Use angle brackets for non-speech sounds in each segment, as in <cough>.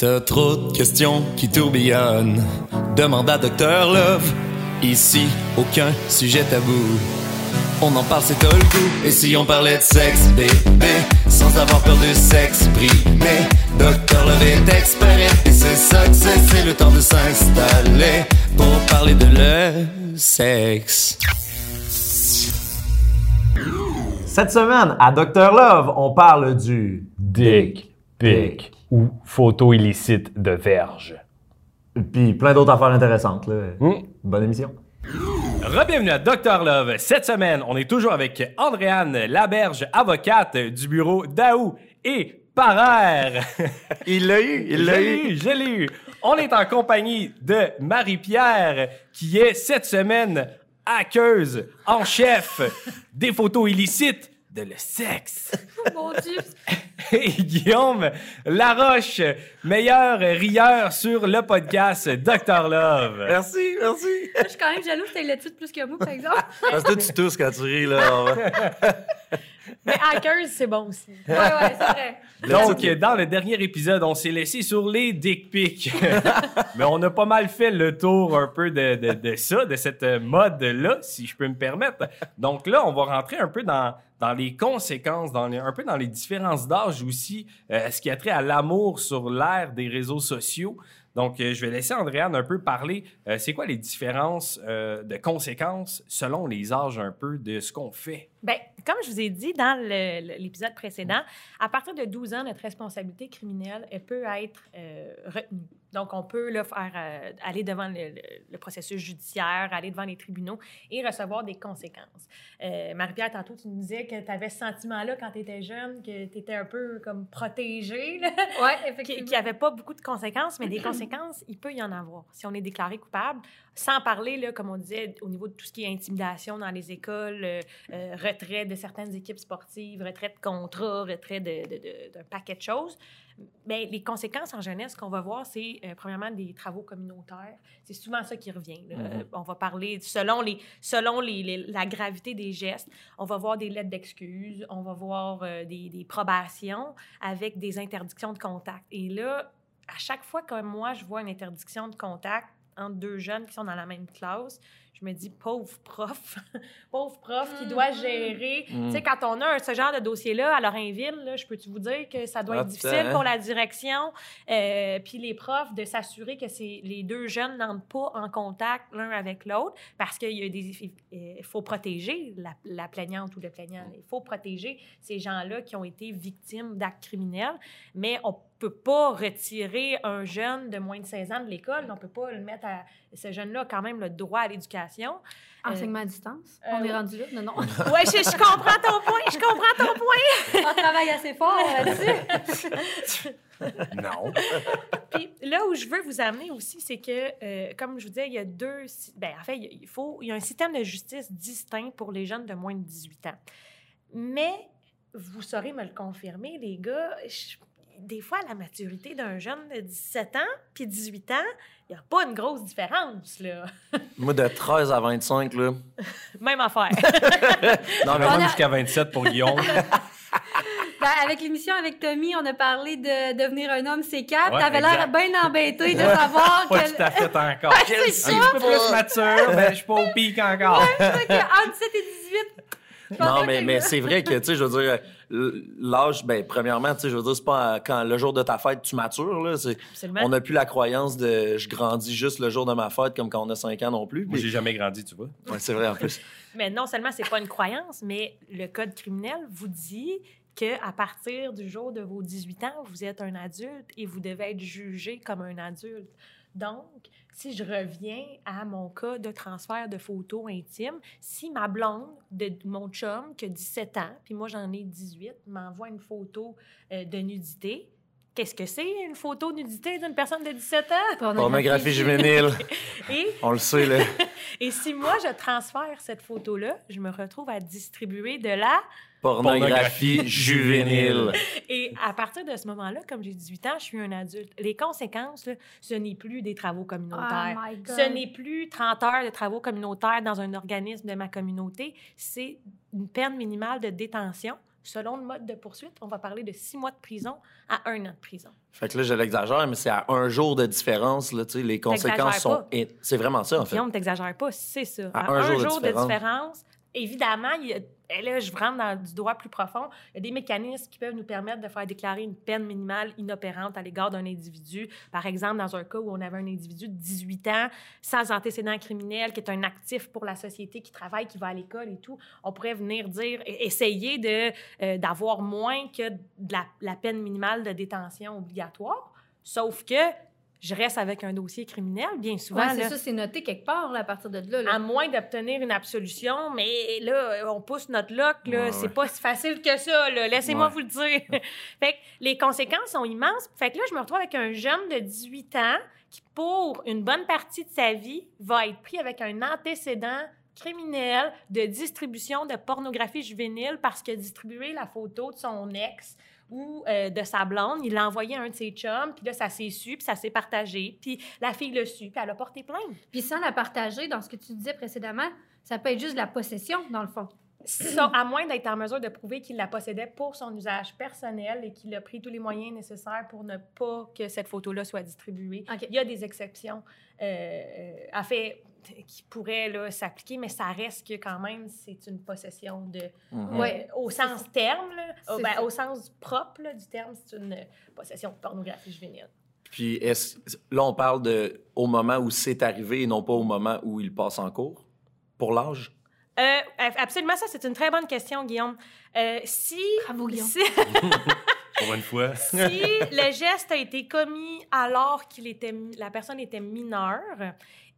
T'as trop de questions qui tourbillonnent. Demande à Docteur Love. Ici, aucun sujet tabou. On en parle, c'est tout le goût. Et si on parlait de sexe, bébé, sans avoir peur de s'exprimer. Docteur Love est expert et c'est ça que c'est. Le temps de s'installer pour parler de le sexe. Cette semaine, à Dr Love, on parle du Dick pic ou photo illicite de verge. Puis plein d'autres affaires intéressantes. Là. Hmm. Bonne émission. Rebienvenue à Dr Love. Cette semaine, on est toujours avec Andréane Laberge, avocate du bureau Daou et Parère. <laughs> Il l'a eu, Je l'ai eu, je l'ai eu. On est en compagnie de Marie-Pierre, qui est cette semaine hackeuse en chef des photos illicites de le sexe. <laughs> Mon Dieu! <laughs> Et Guillaume Laroche, meilleur rieur sur le podcast Dr Love. Merci, merci. Je suis quand même jalouse que t'aies le titre plus que moi, par exemple. Parce que tu tousses quand tu ris, là. <laughs> Mais Hackers, c'est bon aussi. Ouais, ouais, c'est vrai. Donc, dans le dernier épisode, on s'est laissé sur les dick pics. Mais on a pas mal fait le tour un peu de, de, de ça, de cette mode-là, si je peux me permettre. Donc là, on va rentrer un peu dans, dans les conséquences, dans un peu dans les différences d'âge aussi, euh, ce qui a trait à l'amour sur l'ère des réseaux sociaux. Donc, euh, je vais laisser Andréane un peu parler. euh, c'est quoi les différences de conséquences selon les âges un peu de ce qu'on fait? Ben, comme je vous ai dit dans l'épisode précédent, à partir de 12 ans, notre responsabilité criminelle elle peut être euh, retenue. Donc, on peut là, faire, euh, aller devant le, le- le processus judiciaire, aller devant les tribunaux et recevoir des conséquences. Euh, Marie-Pierre, tantôt, tu nous disais que tu avais ce sentiment-là quand tu étais jeune, que tu étais un peu comme protégée, Oui, <laughs> effectivement. n'y avait pas beaucoup de conséquences, mais des conséquences, il peut y en avoir si on est déclaré coupable. Sans parler, là, comme on disait, au niveau de tout ce qui est intimidation dans les écoles, euh, retrait de certaines équipes sportives, retrait de contrats, retrait de- de- de- d'un paquet de choses. Mais les conséquences en jeunesse qu'on va voir, c'est euh, premièrement des travaux communautaires. C'est souvent ça qui revient. Euh, On va parler selon, les, selon les, les- la gravité des gestes. On va voir des lettres d'excuses, on va voir euh, des, des probations avec des interdictions de contact. Et là, à chaque fois que moi, je vois une interdiction de contact entre deux jeunes qui sont dans la même classe, je me dis, pauvre prof, <laughs> pauvre prof qui doit Mhm. gérer. Tu sais, quand on a ce genre de dossier-là à Lorrainville, là, je peux-tu vous dire que ça doit Ah, être difficile putain, hein? pour la direction, euh, puis les profs, de s'assurer que c'est, les deux jeunes n'entrent pas en contact l'un avec l'autre, parce qu'il y a des, il faut protéger la, la plaignante ou le plaignant. Il faut protéger ces gens-là qui ont été victimes d'actes criminels, mais on peut pas retirer un jeune de moins de 16 ans de l'école. On peut pas le mettre à... Ce jeune-là a quand même le droit à l'éducation. Enseignement à distance? euh, on est rendu là. Non, non. <laughs> Ouais, je, je comprends ton point, je comprends ton point. <laughs> on travaille assez fort là-dessus. <laughs> Non. Puis là où je veux vous amener aussi, c'est que, euh, comme je vous disais, il y a deux... Ben, en fait, il y a- il faut... Il y a un système de justice distinct pour les jeunes de moins de 18 ans. Mais, vous saurez me le confirmer, les gars, je- des fois, la maturité d'un jeune de 17 ans puis 18 ans, il n'y a pas une grosse différence, là. <laughs> Moi, de 13 à 25, là. Même affaire. <laughs> Non, mais a- jusqu'à 27 pour Guillaume. <laughs> Ben, avec l'émission avec Tommy, on a parlé de devenir un homme C4. Ouais, T'avais l'air bien embêté de savoir pas que. tout à fait encore. c'est Un petit peu plus mature, mais je suis pas au pic encore. que entre 17 et 18. je pense Non, pas mais, c'est vrai que, tu sais, je veux dire, l'âge, ben, premièrement, tu sais, je veux dire, c'est pas à- quand le jour de ta fête, tu matures, là. On n'a plus la croyance de je grandis juste le jour de ma fête comme quand on a 5 ans non plus. Moi, Puis- j'ai jamais grandi, tu vois. Ouais, c'est vrai, en plus. <laughs> Mais non seulement c'est pas une croyance, mais le code criminel vous dit que à partir du jour de vos 18 ans, vous êtes un adulte et vous devez être jugé comme un adulte. Donc, si je reviens à mon cas de transfert de photos intimes, si ma blonde de mon chum qui a 17 ans, puis moi j'en ai 18, m'envoie une photo euh, de nudité, qu'est-ce que c'est une photo de nudité d'une personne de 17 ans? Pornographie juvénile, <laughs> Et on le sait, là. <laughs> et si moi, je transfère cette photo-là, je me retrouve à distribuer de la... Pornographie juvénile. Et à partir de ce moment-là, comme j'ai 18 ans, je suis un adulte. Les conséquences, là, ce n'est plus des travaux communautaires. Oh my God. ce n'est plus 30 heures de travaux communautaires dans un organisme de ma communauté. C'est une peine minimale de détention selon le mode de poursuite, on va parler de six mois de prison à un an de prison. Fait que là, je l'exagère, mais c'est à un jour de différence, là, les conséquences sont... C'est vraiment ça, en fait. Guillaume, t'exagères pas, c'est ça. À À un un, jour de jour, de différence. Évidemment, il y a- et là, je rentre dans du droit plus profond. Il y a des mécanismes qui peuvent nous permettre de faire déclarer une peine minimale inopérante à l'égard d'un individu. Par exemple, dans un cas où on avait un individu de 18 ans, sans antécédent criminel, qui est un actif pour la société, qui travaille, qui va à l'école et tout, on pourrait venir dire, essayer de, euh, d'avoir moins que la peine minimale de détention obligatoire. Sauf que je reste avec un dossier criminel, bien souvent. Ouais, c'est ça, c'est noté quelque part là, à partir de là. là. À moins d'obtenir une absolution, mais là, on pousse notre loc, là. Ouais, c'est ouais. pas si facile que ça, là. Laissez-moi Ouais. vous le dire. <laughs> fait que les conséquences sont immenses. Fait que là, je me retrouve avec un jeune de 18 ans qui, pour une bonne partie de sa vie, va être pris avec un antécédent criminel de distribution de pornographie juvénile parce qu'il a distribué la photo de son ex ou euh, de sa blonde. Il l'a envoyé à un de ses chums, puis là, ça s'est su, puis ça s'est partagé, puis la fille l'a su, puis elle a porté plainte. Puis sans la partager, dans ce que tu disais précédemment, ça peut être juste de la possession, dans le fond. Ça, à moins d'être en mesure de prouver qu'il la possédait pour son usage personnel et qu'il a pris tous les moyens nécessaires pour ne pas que cette photo-là soit distribuée. Il y a des exceptions, euh, à fait, qui pourraient là, s'appliquer, mais ça reste que quand même, c'est une possession de... Mhm. Ouais. au sens terme, là, ben, au sens propre là, du terme, c'est une possession de pornographie juvénile. Puis est-ce... là, on parle de au moment où c'est arrivé et non pas au moment où il passe en cours, pour l'âge? Euh, absolument, ça, c'est une très bonne question, Guillaume. Euh, si... Bravo, Guillaume. si- <laughs> Pour une fois. si le geste a été commis alors qu'il était la personne était mineure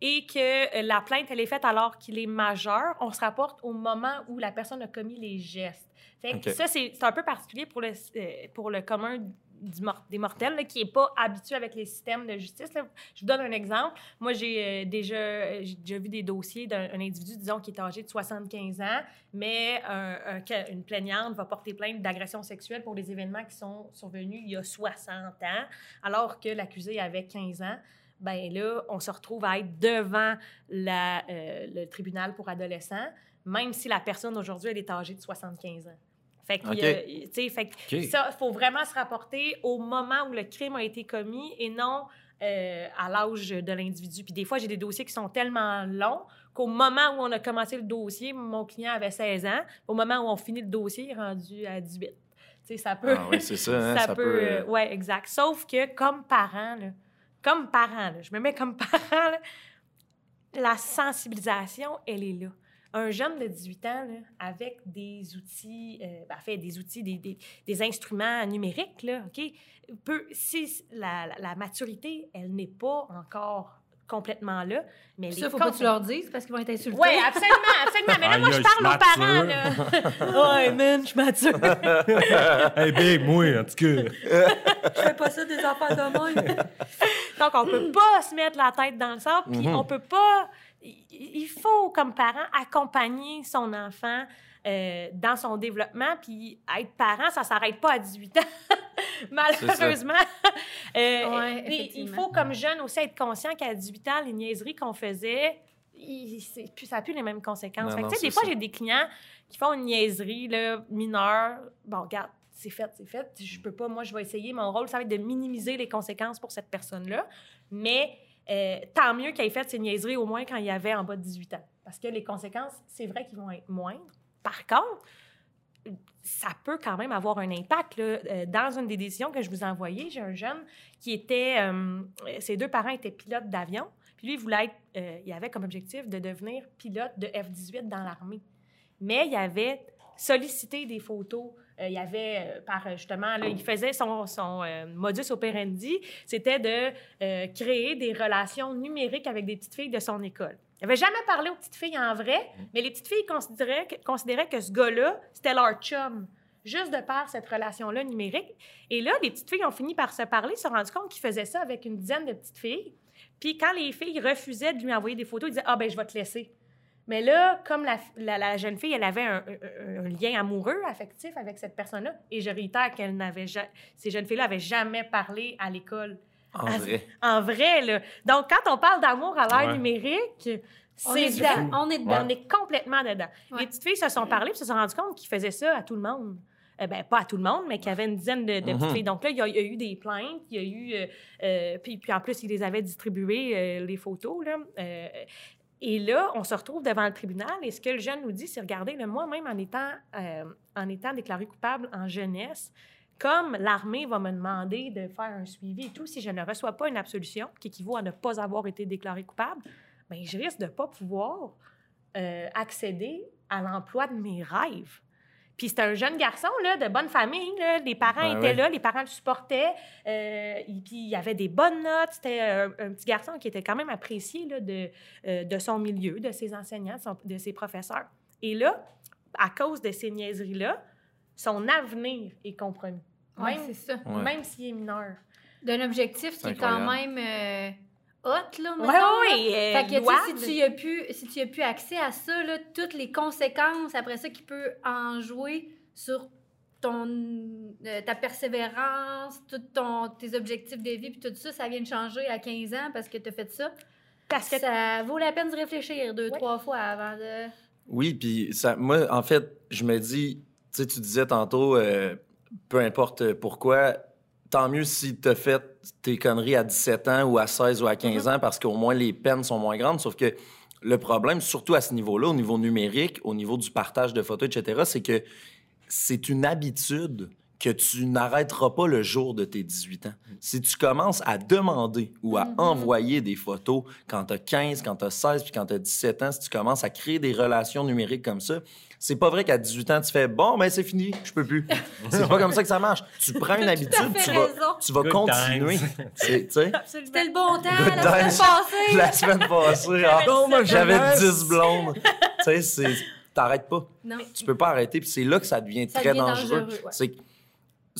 et que euh, la plainte elle est faite alors qu'il est majeur, on se rapporte au moment où la personne a commis les gestes. Fait que ça c'est un peu particulier pour le euh, pour le commun du des mortels là, qui est pas habitué avec les systèmes de justice. là. Je vous donne un exemple. Moi, j'ai euh, déjà, vu des dossiers d'un un individu, disons, qui est âgé de 75 ans, mais un ca- une plaignante va porter plainte d'agression sexuelle pour des événements qui sont survenus il y a 60 ans, alors que l'accusé avait 15 ans. Ben là, on se retrouve à être devant la, euh, le tribunal pour adolescents, même si la personne aujourd'hui, elle est âgée de 75 ans. Fait que, OK. euh, tu sais, fait que ça, il faut vraiment se rapporter au moment où le crime a été commis et non euh, à l'âge de l'individu. Puis des fois, j'ai des dossiers qui sont tellement longs qu'au moment où on a commencé le dossier, mon client avait 16 ans. Au moment où on finit le dossier, il est rendu à 18. Tu sais, ça peut... Ah oui, c'est ça. hein, <laughs> ça, ça peut... peut, euh, euh, ouais, exact. Sauf que comme parent, là, comme parent, je me mets comme <laughs> parent, la sensibilisation, elle est là. Un jeune de 18 ans, avec des outils, euh, ben, en fait, des outils, des, des- instruments numériques, OK, peut, si la- la maturité, elle n'est pas encore complètement là, mais Ça, est faut pas que tu leur dises parce qu'ils vont être insultés. Oui, absolument, absolument. Mais là, moi, je parle aux parents, là. <laughs> ouais, man, je suis mature. <laughs> hey, big, moi, en tout cas. Je fais pas ça des enfants de même. <laughs> Donc, on peut pas se mettre la tête dans le sable, puis Mhm. on peut pas... Il il faut, comme parent, accompagner son enfant euh, dans son développement, puis être parent, ça s'arrête pas à 18 ans, <laughs> malheureusement. <laughs> Euh, Ouais, il faut, comme jeune, aussi être conscient qu'à 18 ans, les niaiseries qu'on faisait, il- ça n'a plus les mêmes conséquences. Non, Fait que, non, tu sais, des fois, j'ai des clients qui font une niaiserie là, mineure. Bon, regarde, c'est fait, c'est fait. Je peux pas, moi, je vais essayer. Mon rôle, ça va être de minimiser les conséquences pour cette personne-là. Mais euh, tant mieux qu'elle ait fait ces niaiseries au moins quand il y avait en bas de 18 ans. Parce que les conséquences, c'est vrai qu'ils vont être moindres. Par contre, ça peut quand même avoir un impact. là. Euh, Dans une des décisions que je vous ai envoyées, j'ai un jeune qui était... euh, ses deux parents étaient pilotes d'avion. Puis lui, il voulait être... euh, il avait comme objectif de devenir pilote de F-18 dans l'armée. Mais il avait sollicité des photos. Il avait, par justement, il faisait son, son modus operandi, c'était de créer des relations numériques avec des petites filles de son école. Il n'avait jamais parlé aux petites filles en vrai, mais les petites filles considéraient que, considéraient que ce gars-là, c'était leur chum, juste de par cette relation-là numérique. Et là, les petites filles ont fini par se parler, se sont rendu compte qu'il faisait ça avec une dizaine de petites filles. Puis quand les filles refusaient de lui envoyer des photos, il disait Ah, ben, je vais te laisser. Mais là, comme la, la- la jeune fille, elle avait un, un- un lien amoureux, affectif avec cette personne-là, et je réitère qu'elle n'avait ja- ces jeunes filles-là n'avaient jamais parlé à l'école. En vrai. En vrai, là. Donc, quand on parle d'amour à l'ère Ouais. numérique, On c'est est dedans. On est dedans. On est complètement dedans. Ouais. Les petites filles se sont parlé et se sont rendues compte qu'ils faisaient ça à tout le monde. euh, ben, pas à tout le monde, mais qu'il y avait une dizaine de, de petites filles. Donc là, il y, a, il y a eu des plaintes, il y a eu. euh, euh, puis, puis en plus, ils les avaient distribuées, euh, les photos. Là. Euh, et là, on se retrouve devant le tribunal et ce que le jeune nous dit, c'est regardez, moi-même, en étant, euh, en étant déclaré coupable en jeunesse, comme l'armée va me demander de faire un suivi et tout, si je ne reçois pas une absolution qui équivaut à ne pas avoir été déclaré coupable, bien, je risque de ne pas pouvoir euh, accéder à l'emploi de mes rêves. Puis c'était un jeune garçon, là, de bonne famille. Là. Les parents Ouais, étaient ouais. là, les parents le supportaient. euh, et puis il y avait des bonnes notes. C'était un, un petit garçon qui était quand même apprécié là, de, euh, de son milieu, de ses enseignants, de, son- de ses professeurs. Et là, à cause de ces niaiseries-là, son avenir est compromis. Ouais, Même, c'est ça. Ouais. même s'il est mineur. D'un objectif qui est quand même euh, hot, là, Oui, oui. euh, Fait que, tu sais, louable. si tu as plus, si tu y as plus accès à ça, là, toutes les conséquences après ça qui peut en jouer sur ton, euh, ta persévérance, tous ton, tes objectifs de vie, puis tout ça, ça vient de changer à 15 ans parce que tu as fait ça. Parce que Ça vaut la peine de réfléchir deux, Ouais. trois fois avant de... Oui, puis ça, moi, en fait, je me dis, tu sais, tu disais tantôt, euh, peu importe pourquoi, tant mieux si tu as fait tes conneries à 17 ans ou à 16 ou à 15 ans parce qu'au moins les peines sont moins grandes. Sauf que le problème, surtout à ce niveau-là, au niveau numérique, au niveau du partage de photos, etc., c'est que c'est une habitude que tu n'arrêteras pas le jour de tes 18 ans. Si tu commences à demander ou à Mhm. envoyer des photos quand tu as 15, quand tu as 16, puis quand tu as 17 ans, si tu commences à créer des relations numériques comme ça, c'est pas vrai qu'à 18 ans, tu fais « Bon, ben c'est fini, je peux plus. <laughs> » C'est pas comme ça que ça marche. Tu prends une habitude, tu vas, tu vas Good continuer. <laughs> C'était le bon temps, Good la semaine passée. <laughs> la semaine passée, ah, j'avais jeunesse. 10 blondes. tu sais, c'est... T'arrêtes pas. Non. Tu peux pas arrêter. Puis c'est là que ça devient Ça très devient dangereux. dangereux, ouais.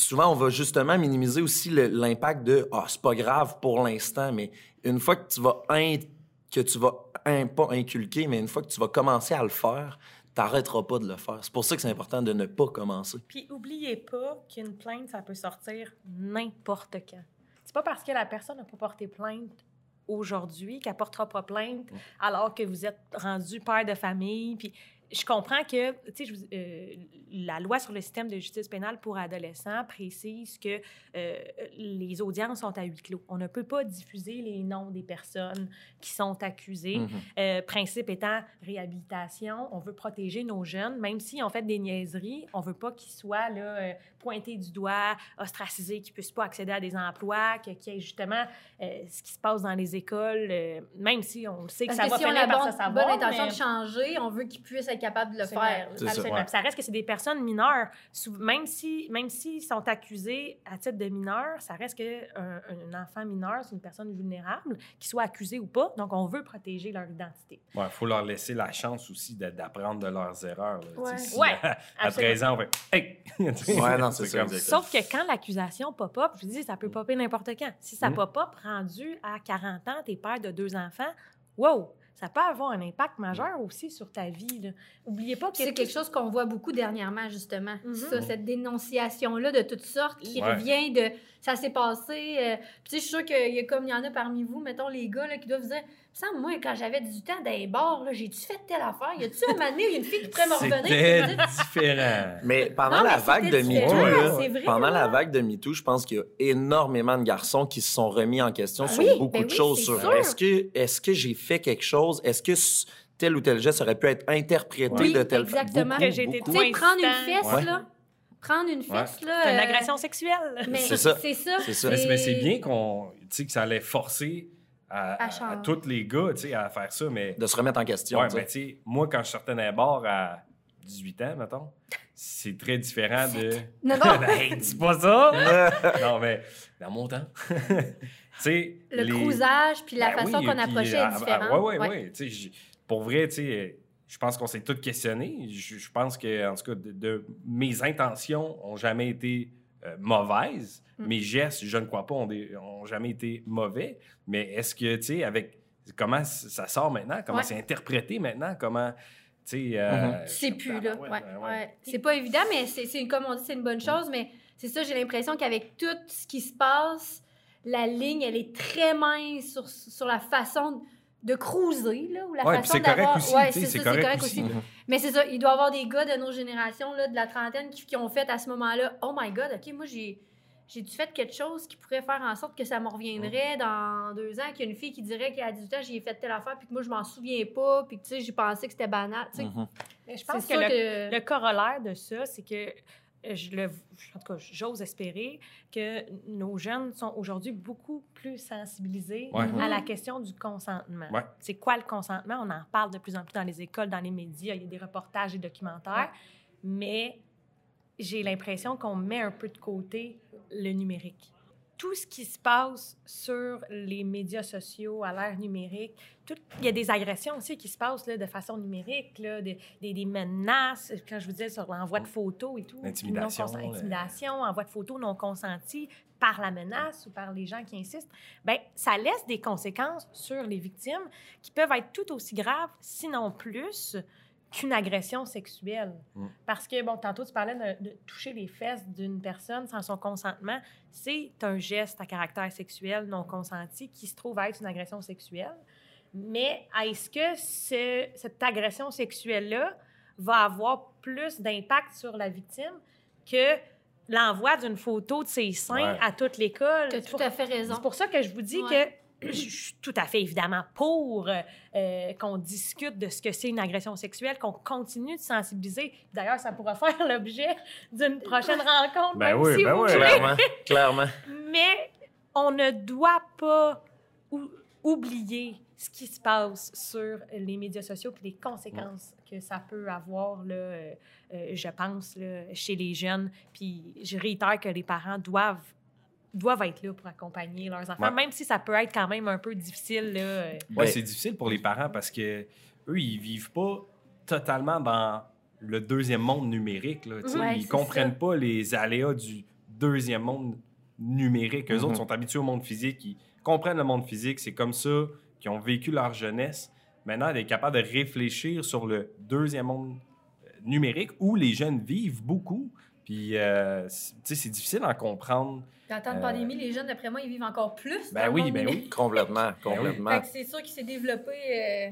Souvent, on va justement minimiser aussi l'impact de « Ah, c'est pas grave pour l'instant », mais une fois que tu vas, in- que tu vas in- pas inculquer, mais une fois que tu vas commencer à le faire, t'arrêteras pas de le faire. C'est pour ça que c'est important de ne pas commencer. Puis, oubliez pas qu'une plainte, ça peut sortir n'importe quand. C'est pas parce que la personne n'a pas porté plainte aujourd'hui qu'elle portera pas plainte alors que vous êtes rendu père de famille. Puis, je comprends que, tu sais, euh, la loi sur le système de justice pénale pour adolescents précise que euh, les audiences sont à huis clos. On ne peut pas diffuser les noms des personnes qui sont accusées. Euh, principe étant réhabilitation, on veut protéger nos jeunes, même s'ils ont fait des niaiseries, on veut pas qu'ils soient là, euh, pointés du doigt, ostracisés, qu'ils puissent pas accéder à des emplois, que- qu'il y ait justement euh, ce qui se passe dans les écoles, euh, même si on sait que Parce ça que va si on finir a par se savoir. bonne intention mais- de changer, on veut qu'ils puissent être capables de le faire. Ça. Absolument. Ouais. Puis Ça reste que c'est des personnes mineures. Même si, même s'ils sont accusés à titre de mineurs, ça reste que un, un enfant mineur, c'est une personne vulnérable, qu'il soit accusé ou pas. Donc, on veut protéger leur identité. Il faut leur laisser la chance aussi d'apprendre de leurs erreurs. Ouais. si Ouais, à, à absolument. 13 ans, on fait Hey! <laughs> Ouais, non, c'est ça, comme- exactement. Sauf que quand l'accusation pop-up, je vous dis, ça peut popper n'importe quand. Si ça Mm. pop-up rendu à 40 ans, t'es père de deux enfants, wow! Ça peut avoir un impact majeur aussi sur ta vie. là. Oubliez pas que C'est quelque chose qu'on voit beaucoup dernièrement, justement. Mhm. Ça, cette dénonciation-là de toutes sortes qui Ouais. revient de ça s'est passé. euh, Puis, tu sais, je suis sûre qu'il y a comme il y en a parmi vous, mettons les gars là, qui doivent se dire Ça, moi, quand j'avais 18 ans, dans les bars, là, j'ai-tu fait telle affaire? Y a-tu un moment donné où il y a une fille qui pourrait me revenir différent. <laughs> Mais pendant Non, mais la vague de MeToo, vrai, pendant la vague de MeToo, je pense qu'il y a énormément de garçons qui se sont remis en question sur oui, beaucoup ben de oui, choses. c'est Sur est-ce que, est-ce que j'ai fait quelque chose? Est-ce que tel ou tel geste aurait pu être interprété Oui, de telle façon? exactement. Que j'ai été Tu trop sais, prendre une fesse, Ouais. là. Prendre une fesse, là. C'est une euh, agression sexuelle. Mais C'est ça. C'est ça. Mais c'est- bien qu'on, tu sais, que ça allait forcer à, À à- à changer. tous les gars, tu sais, à faire ça, mais... De se remettre en question. Ouais, tu sais. mais tu sais, moi, quand je sortais d'un bar à 18 ans, mettons, c'est très différent de... <laughs> Non, non. hey, dis pas ça! <laughs> non, mais dans mon temps, <laughs> tu sais... Le les- cruisage, puis la Ben façon oui, qu'on approchait ah, est ah, différente. ouais, ouais, Ouais. ouais. Tu sais, j- pour vrai, tu sais, je pense qu'on s'est tous questionnés. Je, je pense que, en tout cas, de, de- mes intentions ont jamais été euh, mauvaises. Mm. Mes gestes, je ne crois pas, ont, des- ont jamais été mauvais. Mais est-ce que, tu sais, avec comment ça sort maintenant, comment Ouais. c'est interprété maintenant, comment, tu sais... euh, Mhm. je- C'est plus, là. ouais, Ouais, ben ouais. C'est pas évident, mais c'est c'est- comme on dit, c'est une bonne chose. Mais c'est ça, j'ai l'impression qu'avec tout ce qui se passe, la ligne, elle est très mince sur, sur la façon de cruiser, là, ou la Ouais, façon c'est correct d'avoir... aussi, Ouais, c'est ça, correct aussi. Mais c'est ça, il doit y avoir des gars de nos générations, là, de la trentaine, qui, qui ont fait à ce moment-là, oh my god, ok, moi j'ai j'ai dû fait quelque chose qui pourrait faire en sorte que ça me reviendrait dans deux ans, qu'il y a une fille qui dirait qu'à 18 ans, j'ai fait telle affaire, puis que moi, je m'en souviens pas, puis que, tu sais, j'ai pensé que c'était banal. Tu sais, Mhm. Mais je pense que le, que... le corollaire de ça, c'est que je le, en tout cas, j'ose espérer que nos jeunes sont aujourd'hui beaucoup plus sensibilisés Ouais. à la question du consentement. Ouais. C'est quoi le consentement? On en parle de plus en plus dans les écoles, dans les médias, il y a des reportages et documentaires, mais j'ai l'impression qu'on met un peu de côté le numérique. Tout ce qui se passe sur les médias sociaux à l'ère numérique, tout- il y a des agressions aussi qui se passent là, de façon numérique, là, des, des- des menaces, quand je vous disais sur l'envoi de photos et tout. L'intimidation, euh. Intimidation, envoi de photos non consenties par la menace ou par les gens qui insistent. Ben, ça laisse des conséquences sur les victimes qui peuvent être tout aussi graves, sinon plus, qu'une agression sexuelle. Mm. Parce que, bon, tantôt, tu parlais de, de toucher les fesses d'une personne sans son consentement. C'est un geste à caractère sexuel non consenti qui se trouve être une agression sexuelle. Mais est-ce que ce- cette agression sexuelle-là va avoir plus d'impact sur la victime que l'envoi d'une photo de ses seins Ouais. à toute l'école? Tu as C'est tout pour- à fait raison. c'est pour ça que je vous dis Ouais. Je suis tout à fait évidemment pour euh, euh, qu'on discute de ce que c'est une agression sexuelle, qu'on continue de sensibiliser. D'ailleurs, ça pourra <laughs> faire l'objet d'une prochaine rencontre. Ben oui, si ben vous oui. Clairement, clairement. <laughs> Mais on ne doit pas ou- oublier ce qui se passe sur les médias sociaux et les conséquences que ça peut avoir, là, euh, je pense, là, chez les jeunes. Puis je réitère que les parents doivent doivent être là pour accompagner leurs enfants, Ouais. même si ça peut être quand même un peu difficile. Là. Ouais, Ouais. c'est difficile pour les parents parce que eux, ils vivent pas totalement dans le deuxième monde numérique. Là. Ouais, ils comprennent ça. pas les aléas du deuxième monde numérique. Eux Mhm. autres sont habitués au monde physique, ils comprennent le monde physique, c'est comme ça qu'ils ont vécu leur jeunesse. Maintenant, d'être capable de réfléchir sur le deuxième monde euh, numérique où les jeunes vivent beaucoup. Puis, euh, tu sais, c'est difficile d'en comprendre. Dans temps de Euh, pandémie, les jeunes, d'après moi, ils vivent encore plus. Ben oui, ben numérique. oui. <laughs> Complètement, complètement. Fait que c'est sûr qu'il s'est développé. euh,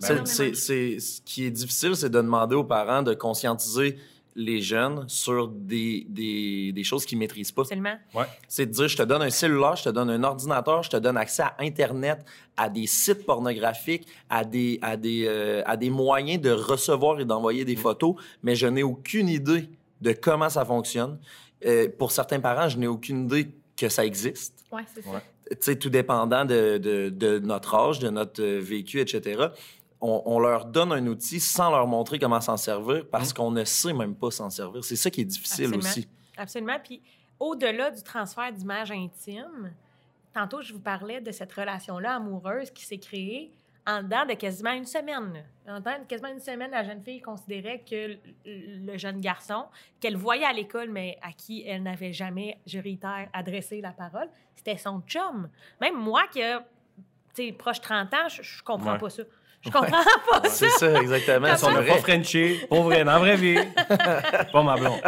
C'est- énormément. c'est- c'est- ce qui est difficile, c'est de demander aux parents de conscientiser les jeunes sur des, des, des choses qu'ils ne maîtrisent pas. Absolument. C'est de dire, je te donne un cellulaire, je te donne un ordinateur, je te donne accès à Internet, à des sites pornographiques, à des, à des, euh, à des moyens de recevoir et d'envoyer des photos, mais je n'ai aucune idée de comment ça fonctionne. Euh, pour certains parents, je n'ai aucune idée que ça existe. Ouais, c'est ça. Ouais. tu sais, tout dépendant de, de- de notre âge, de notre euh, vécu, etc., on, on leur donne un outil sans leur montrer comment s'en servir parce qu'on ne sait même pas s'en servir. C'est ça qui est difficile Absolument. aussi. Absolument. Puis au-delà du transfert d'images intimes, tantôt, je vous parlais de cette relation-là amoureuse qui s'est créée en dedans de quasiment une semaine. En dedans de quasiment une semaine, la jeune fille considérait que le jeune garçon, qu'elle voyait à l'école, mais à qui elle n'avait jamais, je réitère, adressé la parole, c'était son chum. Même moi qui a, tu sais, proche 30 ans, je, je comprends Ouais. pas ça. Je comprends pas ça. C'est ça, exactement. Si on n'a C'est pas. Frenché, pour vrai, dans la vraie vie, <laughs> pas ma blonde.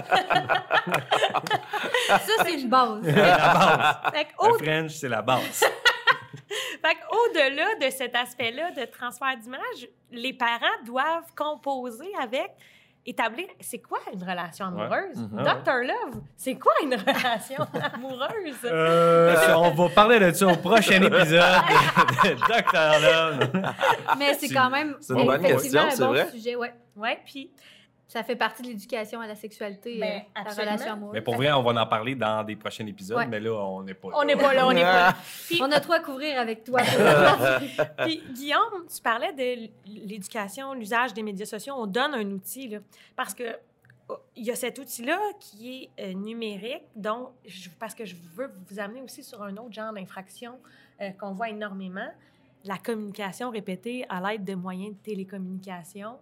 Ça, c'est une base. <laughs> la base. Fait qu'au- Le French, c'est la base. Fait qu'au-delà de cet aspect-là de transfert d'image, les parents doivent composer avec, établir, c'est quoi une relation amoureuse? Mhm. Dr. Love, c'est quoi une <laughs> relation amoureuse? Euh, on va parler de ça au prochain épisode <laughs> de, Dr. Love. Mais c'est quand même c'est une bonne effectivement question, c'est un bon vrai. sujet. Ouais. Ouais, puis Ça fait partie de l'éducation à la sexualité, Ben, euh, la relation amoureuse. Mais pour vrai, on va en parler dans des prochains épisodes, Ouais. mais là, on n'est pas on n'est pas là, on n'est pas là. <laughs> Puis, On a trop à couvrir avec toi. <laughs> Puis, Guillaume, tu parlais de l'éducation, l'usage des médias sociaux. On donne un outil, là, parce que oh, il y a cet outil-là qui est euh, numérique, donc, je- parce que je veux vous amener aussi sur un autre genre d'infraction euh, qu'on voit énormément, la communication répétée à l'aide de moyens de télécommunication,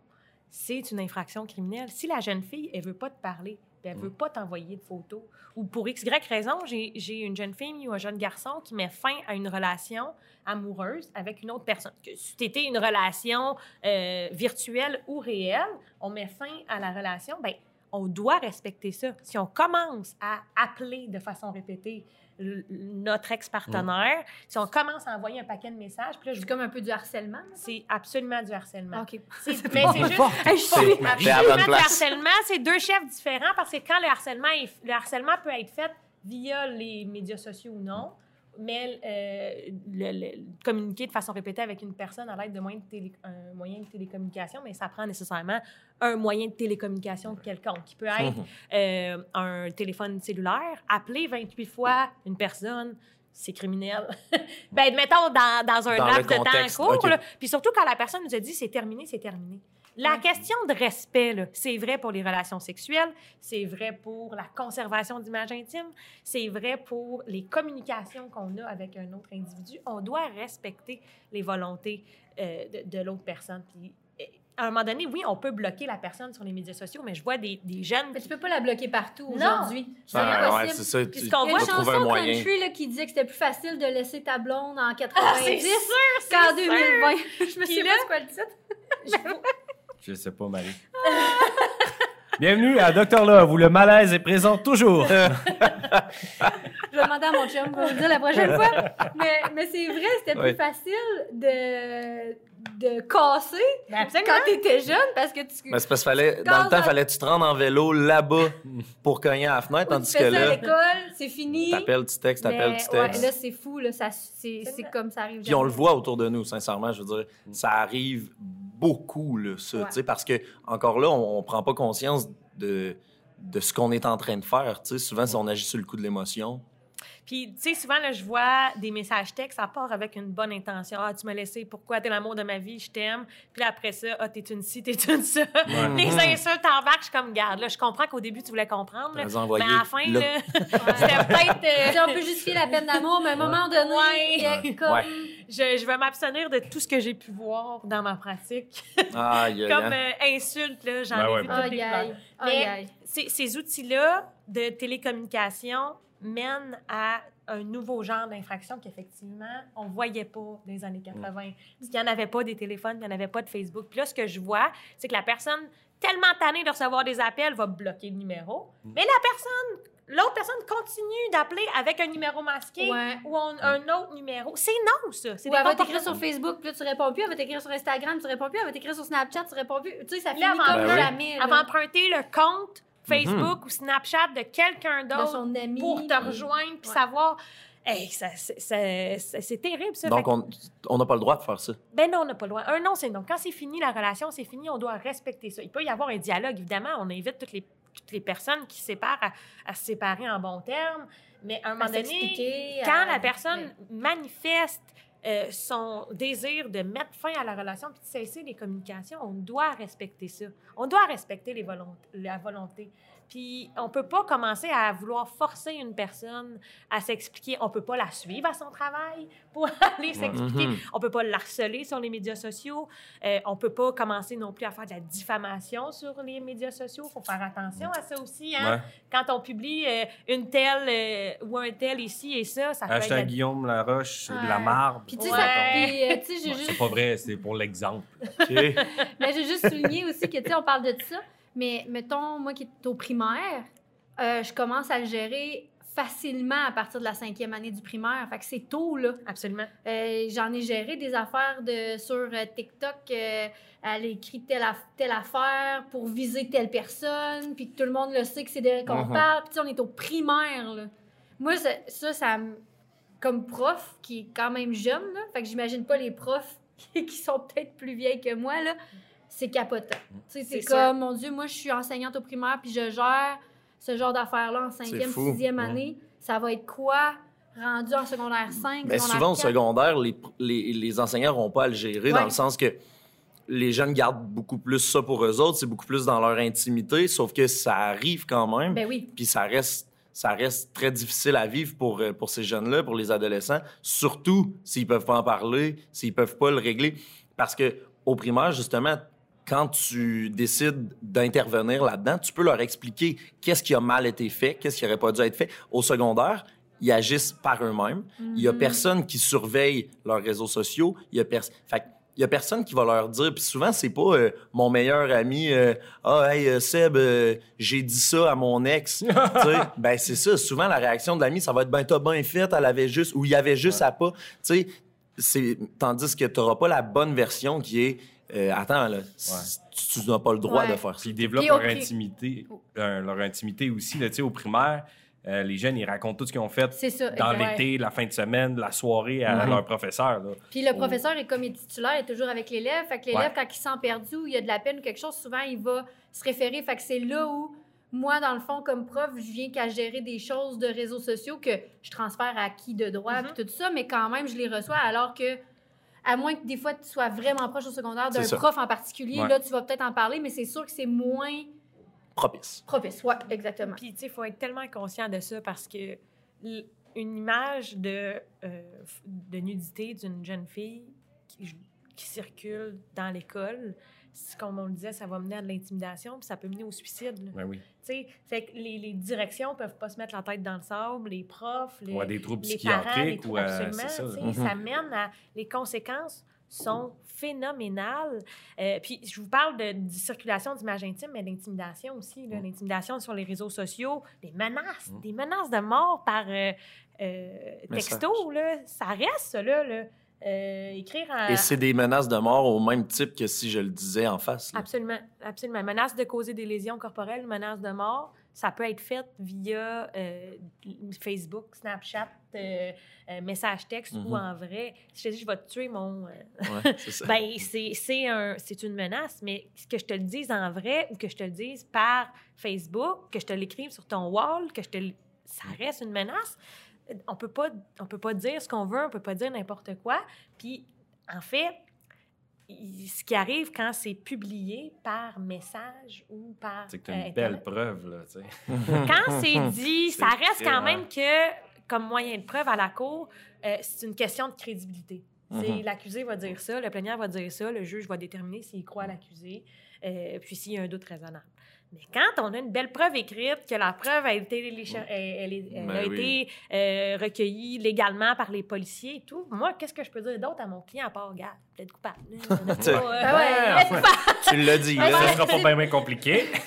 c'est une infraction criminelle. Si la jeune fille, elle veut pas te parler, elle veut pas t'envoyer de photos, ou pour X, Y raison, j'ai une jeune fille ou un jeune garçon qui met fin à une relation amoureuse avec une autre personne. Que c'était une relation euh, virtuelle ou réelle, on met fin à la relation, ben on doit respecter ça. Si on commence à appeler de façon répétée notre ex-partenaire, si on commence à envoyer un paquet de messages, puis là, je C'est comme un peu du harcèlement. c'est absolument du harcèlement. OK. C'est- <laughs> mais c'est juste je suis- absolument du harcèlement. C'est deux chefs différents parce que quand le harcèlement, est- le harcèlement peut être fait via les médias sociaux ou non, mais euh, le, le- communiquer de façon répétée avec une personne à l'aide de moyens de télé- un moyen de télécommunication, mais ça prend nécessairement un moyen de télécommunication quelconque, qui peut <laughs> être euh, un téléphone cellulaire, appeler 28 fois une personne, c'est criminel. <laughs> ben, mettons, dans, dans un Dans laps de temps court. Puis surtout quand la personne nous a dit c'est terminé, c'est terminé. La question de respect, là, c'est vrai pour les relations sexuelles, c'est vrai pour la conservation d'image intime, c'est vrai pour les communications qu'on a avec un autre individu. On doit respecter les volontés euh, de, de l'autre personne. Puis, euh, à un moment donné, oui, on peut bloquer la personne sur les médias sociaux, mais je vois des, des jeunes Mais tu peux pas la bloquer partout Non. aujourd'hui. C'est Ben, ouais, ça. Puis Tu ce qu'on Il y a voit, une un chanson moyen. country là, qui disait que c'était plus facile de laisser ta blonde en 90 Ah, c'est sûr, c'est qu'en sûr. 2020. Je me Puis souviens là- quoi le titre. <laughs> Je sais pas, Marie. <laughs> Bienvenue à Dr. Love, où le malaise est présent toujours. <laughs> Je vais demander à mon chum, je vais vous le dire la prochaine fois. Mais, mais c'est vrai, c'était plus Ouais. facile de, de casser Ben, absolument. quand t'étais jeune parce que tu. Mais c'est parce qu'il fallait, dans le temps, ça- fallait que tu te rendes en vélo là-bas pour cogner à la fenêtre, tandis tu que fais ça à là, l'école, c'est fini. t'appelles, tu textes, t'appelles, tu ouais, textes. là, c'est fou, là, ça, c'est, c'est comme ça arrive. Puis on le voit autour de nous, sincèrement, je veux dire, ça arrive beaucoup, là, ça, Ouais. parce que, encore là, on, on prend pas conscience de, de ce qu'on est en train de faire. Souvent, si on agit sur le coup de l'émotion. Puis, tu sais, souvent, là, je vois des messages textes, ça part avec une bonne intention. Ah, tu m'as laissé, pourquoi? T'es l'amour de ma vie, je t'aime. Puis là, après ça, ah, t'es une ci, t'es une ça. Les insultes embarquent, je suis comme, garde, là, je comprends qu'au début, tu voulais comprendre, là, mais à la fin, là. <laughs> là, <laughs> c'était peut-être... euh, on peut justifier la peine d'amour, mais à un moment donné, Ouais. il y a comme. Ouais. je, je vais m'abstenir de tout ce que j'ai pu voir dans ma pratique. Comme aïe. euh, insulte, là, j'en Ben ai ouais, vu ben. toutes les Mais- ces outils-là de télécommunication mènent à un nouveau genre d'infraction qu'effectivement, on ne voyait pas dans les années 80. Parce qu'il n'y en avait pas des téléphones, il n'y en avait pas de Facebook. Puis là, ce que je vois, c'est que la personne, tellement tannée de recevoir des appels, va bloquer le numéro. Mais la personne, l'autre personne continue d'appeler avec un numéro masqué Ouais. ou un, un autre numéro. C'est non, ça. C'est Ou des elle va t'écrire sur Facebook, puis là, tu réponds plus. Elle va t'écrire sur Instagram, tu réponds plus. Elle va t'écrire sur Snapchat, tu réponds plus. Tu sais, ça finit comme jamais. Elle va emprunter le compte Facebook ou Snapchat de quelqu'un d'autre son ami. pour te rejoindre puis Ouais. savoir. Hey, ça, c'est- terrible, ça. Donc, on n'a pas le droit de faire ça. Ben non, on n'a pas le droit. Un non, c'est non. Quand c'est fini, la relation, c'est fini, on doit respecter ça. Il peut y avoir un dialogue, évidemment. On invite toutes les, toutes les personnes qui se séparent à, à se séparer en bons termes. Mais à un À moment donné, quand à- la personne manifeste euh, son désir de mettre fin à la relation puis de cesser les communications, on doit respecter ça. On doit respecter les volont- la volonté. Puis on peut pas commencer à vouloir forcer une personne à s'expliquer. On peut pas la suivre à son travail pour <laughs> aller s'expliquer. Mhm. On peut pas le harceler sur les médias sociaux. Euh, on peut pas commencer non plus à faire de la diffamation sur les médias sociaux. Il faut faire attention à ça aussi. Hein? Ouais. Quand on publie euh, une telle euh, ou un tel ici et ça, ça peut être... Hashtag la- Guillaume Laroche, c'est de la Ouais. Puis, tu sais, Ouais. euh, j'ai Ouais, juste C'est pas vrai, c'est pour l'exemple. OK. <laughs> Mais j'ai juste souligné aussi que, tu sais, on parle de ça, mais mettons, moi qui est au primaire, euh, je commence à le gérer facilement à partir de la cinquième année du primaire. Fait que c'est tôt, là. Absolument. Euh, J'en ai géré des affaires de, sur euh, TikTok. euh, elle écrit telle, aff- telle affaire pour viser telle personne, puis que tout le monde le sait que c'est d'elle qu'on Mhm. parle. Puis tu sais, on est au primaire, là. Moi, ça, ça, ça me- comme prof, qui est quand même jeune, là, fait que j'imagine pas les profs <laughs> qui sont peut-être plus vieilles que moi, là, c'est capotant. Tu sais, c'est C'est sûr. comme, mon Dieu, moi, je suis enseignante au primaire, puis je gère ce genre d'affaires-là en cinquième, sixième Ouais. année. Ça va être quoi rendu en secondaire 5, Mais secondaire souvent, au 4? secondaire, les, les, les enseignants n'auront pas à le gérer Ouais. dans le sens que les jeunes gardent beaucoup plus ça pour eux autres, c'est beaucoup plus dans leur intimité, sauf que ça arrive quand même. Ben oui. Puis ça reste, ça reste très difficile à vivre pour, euh, pour ces jeunes-là, pour les adolescents, surtout s'ils peuvent pas en parler, s'ils peuvent pas le régler. Parce que au primaire, justement, quand tu décides d'intervenir là-dedans, tu peux leur expliquer qu'est-ce qui a mal été fait, qu'est-ce qui aurait pas dû être fait. Au secondaire, ils agissent par eux-mêmes. Il y a Mhm. personne qui surveille leurs réseaux sociaux. Il y a personne. Fait il y a personne qui va leur dire. Puis souvent, c'est pas euh, mon meilleur ami. euh, ah, hey, euh, Seb, euh, j'ai dit ça à mon ex. <laughs> Ben, c'est ça. Souvent, la réaction de l'ami, ça va être ben, t'as bien fait, elle avait juste, ou il y avait juste à pas. Tu sais, c'est, tandis que t'auras pas la bonne version qui est, euh, attends, là, tu, tu n'as pas le droit Ouais. de faire ça. Puis ils développent Puis, leur intimité, leur, leur intimité aussi. Là, Tu sais, au primaire, euh, les jeunes, ils racontent tout ce qu'ils ont fait ça. dans l'été, la fin de semaine, la soirée à leur professeur. là. Puis le professeur est comme il est titulaire, il est toujours avec l'élève. Fait que l'élève, Ouais. quand il sent perdu ou il y a de la peine ou quelque chose, souvent il va se référer. Fait que c'est là où, moi, dans le fond, comme prof, je viens qu'à gérer des choses de réseaux sociaux que je transfère à qui de droit, Mhm. puis tout ça, mais quand même, je les reçois alors que. À moins que des fois tu sois vraiment proche au secondaire d'un prof en particulier, Ouais. là tu vas peut-être en parler, mais c'est sûr que c'est moins Propice. propice. Ouais, exactement. Puis, tu sais, il faut être tellement conscient de ça parce que une image de, euh, de nudité d'une jeune fille qui, qui circule dans l'école, comme on le disait, ça va mener à de l'intimidation, puis ça peut mener au suicide. Ben oui. Tu sais, fait que les, les directions peuvent pas se mettre la tête dans le sable, les profs, les, Ou à des troubles les parents, les psychiatriques. trou- ou à- absolument, ça. ça mène à les conséquences sont phénoménales. Euh, puis je vous parle de, de circulation d'images intimes, mais d'intimidation aussi, là, l'intimidation sur les réseaux sociaux, des menaces, Mm. des menaces de mort par euh, euh, texto, là, ça reste ça là. là. Euh, écrire en... Et c'est des menaces de mort au même type que si je le disais en face. là. Absolument, absolument. Menace de causer des lésions corporelles, menace de mort, ça peut être fait via euh, Facebook, Snapchat, euh, euh, message texte ou Mhm. en vrai. Si je te dis, je vais te tuer mon... Ouais, <laughs> c'est ben, c'est un, une menace, mais que je te le dise en vrai ou que je te le dise par Facebook, que je te l'écrive sur ton wall, que je te... Ça reste une menace. On peut pas, on peut pas dire ce qu'on veut, on peut pas dire n'importe quoi. Puis, en fait, il- ce qui arrive quand c'est publié par message ou par C'est que tu euh, as une belle preuve. Là, tu sais. <laughs> quand c'est <laughs> dit, ça reste quand même que, comme moyen de preuve à la cour, euh, c'est une question de crédibilité. Mhm. L'accusé va dire ça, le plaignant va dire ça, le juge va déterminer s'il croit à l'accusé, euh, puis s'il y a un doute raisonnable. Mais quand on a une belle preuve écrite, que la preuve a été, lécha- elle- elle est- elle Ben a oui. été euh, recueillie légalement par les policiers et tout, moi, qu'est-ce que je peux dire d'autre à mon client à part, regarde, peut-être coupable. <laughs> ouais, Ouais, tu l'as dit, Ouais, là. ça sera pas bien, bien compliqué. <laughs>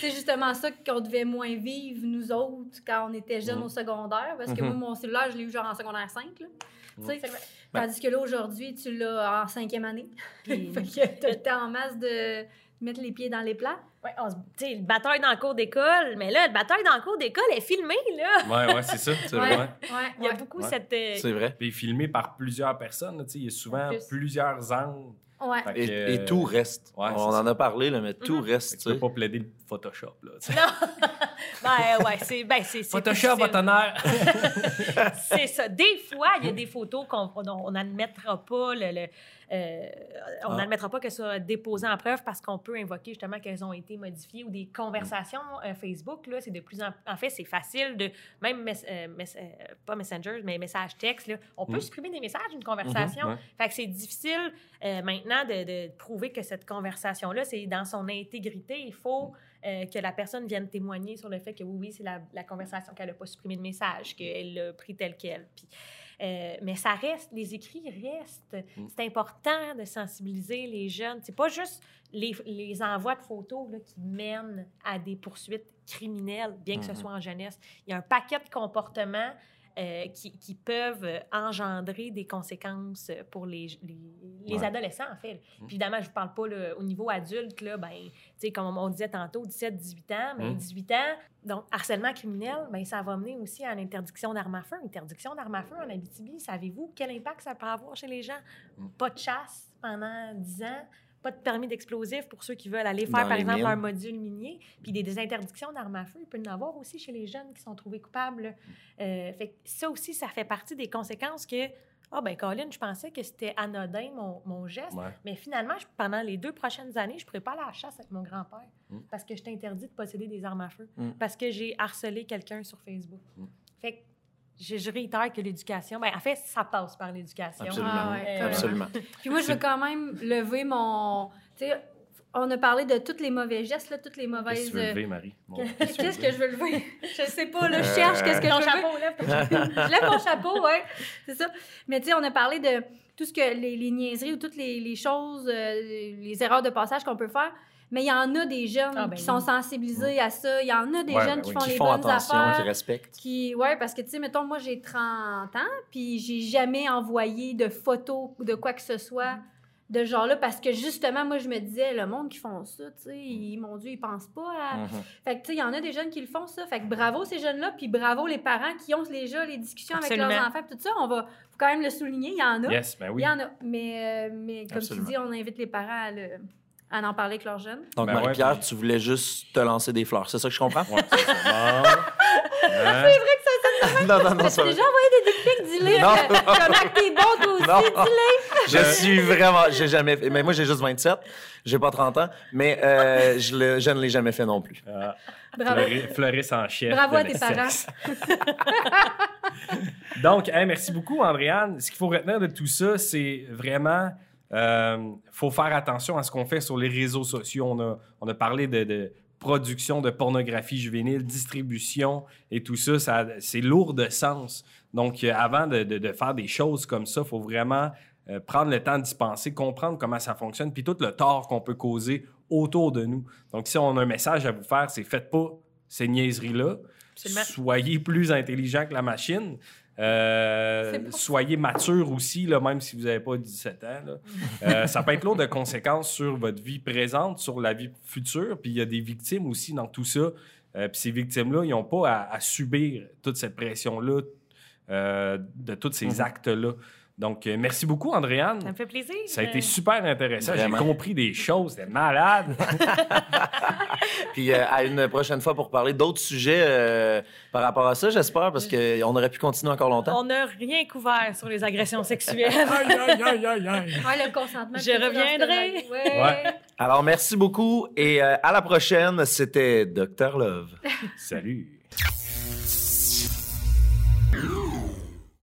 C'est justement ça qu'on devait moins vivre, nous autres, quand on était jeunes Mhm. au secondaire. Parce que Mhm. moi, mon cellulaire, je l'ai eu genre en secondaire 5. Là. Tu sais, Ben Tandis que là, aujourd'hui, tu l'as en cinquième année. puis- <laughs> fait que t'as le temps en masse de mettre les pieds dans les plats? Ouais, on se- tu sais, le bataille dans le cours d'école, mais là, le bataille dans le cours d'école est filmé, là. Ouais, ouais, c'est ça. C'est Ouais. vrai. Ouais, Il y a ouais. beaucoup Ouais. cette... euh, C'est vrai. Puis filmé par plusieurs personnes. tu sais, Il y a souvent En plus. plusieurs angles. Ouais. Et, que, et tout reste. ouais, On en a parlé, là, mais tout Mhm. reste. tu peux pas plaider Photoshop. Là. <laughs> Ben ouais, c'est ben, c'est- Photoshop, difficile. votre honneur. <laughs> C'est ça. Des fois, il y a des photos qu'on on n'admettra pas. Le, le- euh, on Ah. n'admettra pas qu'elles soient déposées en preuve parce qu'on peut invoquer justement qu'elles ont été modifiées ou des conversations euh, Facebook. Là, c'est de plus en En fait, c'est facile de. Même, mes- euh, mes- euh, pas Messenger, mais message texte. Là, on peut Mm. supprimer des messages d'une conversation. Ouais. Fait que c'est difficile euh, maintenant de, de prouver que cette conversation-là, c'est dans son intégrité. Il faut euh, que la personne vienne témoigner sur le fait que oui, oui, c'est la, la conversation qu'elle n'a pas supprimé de message, qu'elle l'a pris tel quel. Puis, euh, mais ça reste, les écrits restent. Mm. C'est important de sensibiliser les jeunes. C'est pas juste les, les envois de photos là, qui mènent à des poursuites criminelles, bien que ce Mhm. soit en jeunesse. Il y a un paquet de comportements euh, qui, qui peuvent engendrer des conséquences pour les, les, les Ouais. adolescents, en fait. Puis évidemment, je ne vous parle pas là, au niveau adulte, là, ben, comme on disait tantôt, 17, 18 ans, mais Mm. 18 ans, donc harcèlement criminel, ben, ça va mener aussi à l'interdiction d'armes à feu. Interdiction d'armes à feu en Abitibi, savez-vous quel impact ça peut avoir chez les gens? Mm. Pas de chasse pendant 10 ans, pas de permis d'explosifs pour ceux qui veulent aller faire, Dans par exemple, mines. un module minier, puis des, des interdictions d'armes à feu. Il peut y en avoir aussi chez les jeunes qui sont trouvés coupables. Euh, fait que ça aussi, ça fait partie des conséquences que, ah ben Colin, je pensais que c'était anodin, mon, mon geste, Ouais. mais finalement, je- pendant les deux prochaines années, je ne pourrais pas aller à la chasse avec mon grand-père Mm. parce que je t'ai interdit de posséder des armes à feu, Mm. parce que j'ai harcelé quelqu'un sur Facebook. Mm. Fait que je, je réitère que l'éducation, ben, en fait, ça passe par l'éducation. Absolument. Ah ouais, Euh, Absolument. Puis moi, je veux quand même lever mon. Tu sais, on a parlé de tous les mauvais gestes, là, toutes les Qu'est-ce que mauvaises. tu veux lever, Marie? Bon, euh, Qu'est-ce que je veux lever? <laughs> Je sais pas, là, je cherche qu'est-ce que Ton je veux. chapeau, lève ton chapeau. <laughs> je lève mon chapeau, ouais, c'est ça. Mais tu sais, on a parlé de tout ce que les, les niaiseries ou toutes les, les choses, euh, les erreurs de passage qu'on peut faire. Mais il y en a des jeunes Ah, ben qui oui. sont sensibilisés à ça. Il y en a des Ouais, jeunes ben qui oui, font Qui les font bonnes attention, affaires. qui respectent. Qui, ouais, parce que, tu sais, mettons, moi, j'ai 30 ans, puis j'ai jamais envoyé de photos ou de quoi que ce soit de ce genre-là, parce que, justement, moi, je me disais, le monde qui font ça, tu sais, ils- mon Dieu, ils pensent pas à... Mhm. Fait que, tu sais, il y en a des jeunes qui le font, ça. Fait que bravo ces jeunes-là, puis bravo les parents qui ont déjà les discussions avec leurs enfants, puis tout ça. On va faut quand même le souligner, il y en a. Yes, ben oui. Il y en a. Mais, euh, mais comme Absolument. tu dis, on invite les parents à, le- à en parler avec leurs jeunes. Donc, Ben ouais, Marie-Pierre, puis- tu voulais juste te lancer des fleurs. C'est ça que je comprends? Ouais, c'est ça. Bon. <laughs> Hein? non, non, non, ça va. déjà envoyé des dick pics? Non. euh, Comment que t'es bon, toi aussi, Non. dis-les. Je suis vraiment. J'ai jamais fait. Mais moi, j'ai juste 27. J'ai pas 30 ans. Mais euh, je, le- je ne l'ai jamais fait non plus. Ah, Bravo. Fleuris, Fleuris en chef. Bravo à tes parents. <laughs> Donc, hey, merci beaucoup, Andréane. Ce qu'il faut retenir de tout ça, c'est vraiment. Euh, faut faire attention à ce qu'on fait sur les réseaux sociaux. On a, on a parlé de, de production de pornographie juvénile, distribution et tout ça. ça c'est lourd de sens. Donc, euh, avant de, de- de faire des choses comme ça, il faut vraiment euh, prendre le temps d'y penser, comprendre comment ça fonctionne, puis tout le tort qu'on peut causer autour de nous. Donc, si on a un message à vous faire, c'est faites pas ces niaiseries-là. Absolument. Soyez plus intelligent que la machine. Euh, soyez mature aussi, là, même si vous n'avez pas 17 ans. là. <laughs> Euh, ça peut être lourd de conséquences sur votre vie présente, sur la vie future. Puis il y a des victimes aussi dans tout ça. Euh, puis ces victimes-là, ils n'ont pas à, à subir toute cette pression-là, de tous ces Mhm. actes-là. Donc, euh, merci beaucoup, Andréane. Ça me fait plaisir. Ça a été super intéressant. J'ai compris des choses. C'était malade. <laughs> Puis euh, à une prochaine fois pour parler d'autres sujets euh, par rapport à ça, j'espère, parce qu'on aurait pu continuer encore longtemps. On n'a rien couvert sur les agressions sexuelles. <laughs> Ouais, le consentement. Je reviendrai. Ouais. Ouais. Alors, merci beaucoup et euh, à la prochaine. C'était Dr. Love. Salut.